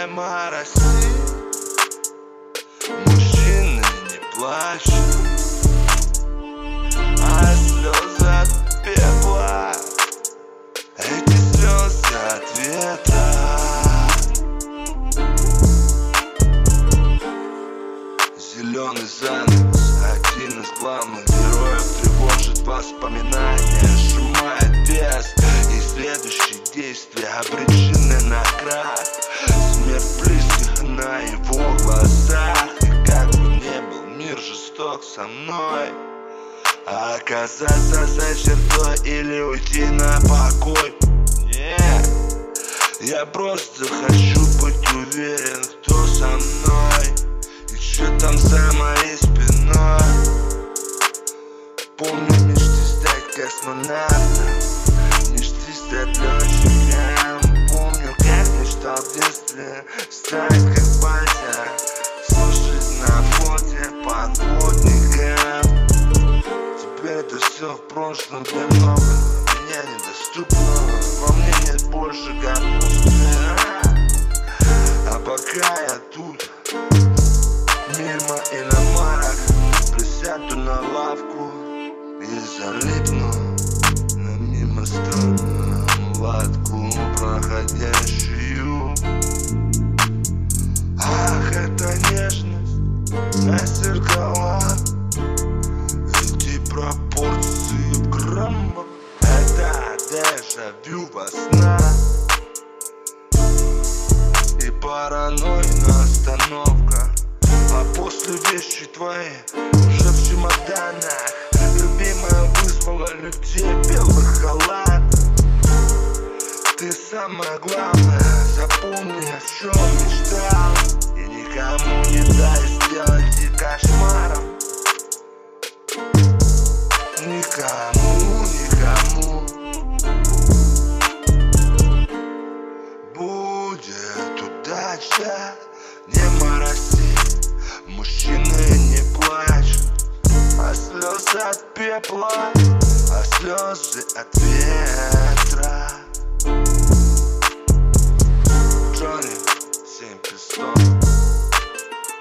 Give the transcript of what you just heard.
не мороси Мужчины не плачут А слезы от пепла. Эти слезы от ветра Зеленый занавес со мной. Оказаться за чертой или уйти на покой? Нет, я просто хочу быть уверен, кто со мной. И что там за моей спиной? Помню мечты стать космонавтом Мечты стать летчиком Помню, как мечтал в детстве Стать прошлом Для меня недоступно Во мне нет больше капусты А пока я тут Мимо иномарок Присяду на лавку И залипну дежавю во снах И паранойная остановка. А после вещи твои уже в чемоданах. Любимая вызвала людей в белых халатах. Ты самое главное, запомни о чем мечтал. И никому не дай сделать и кошмаром. Никому пепла А слезы от ветра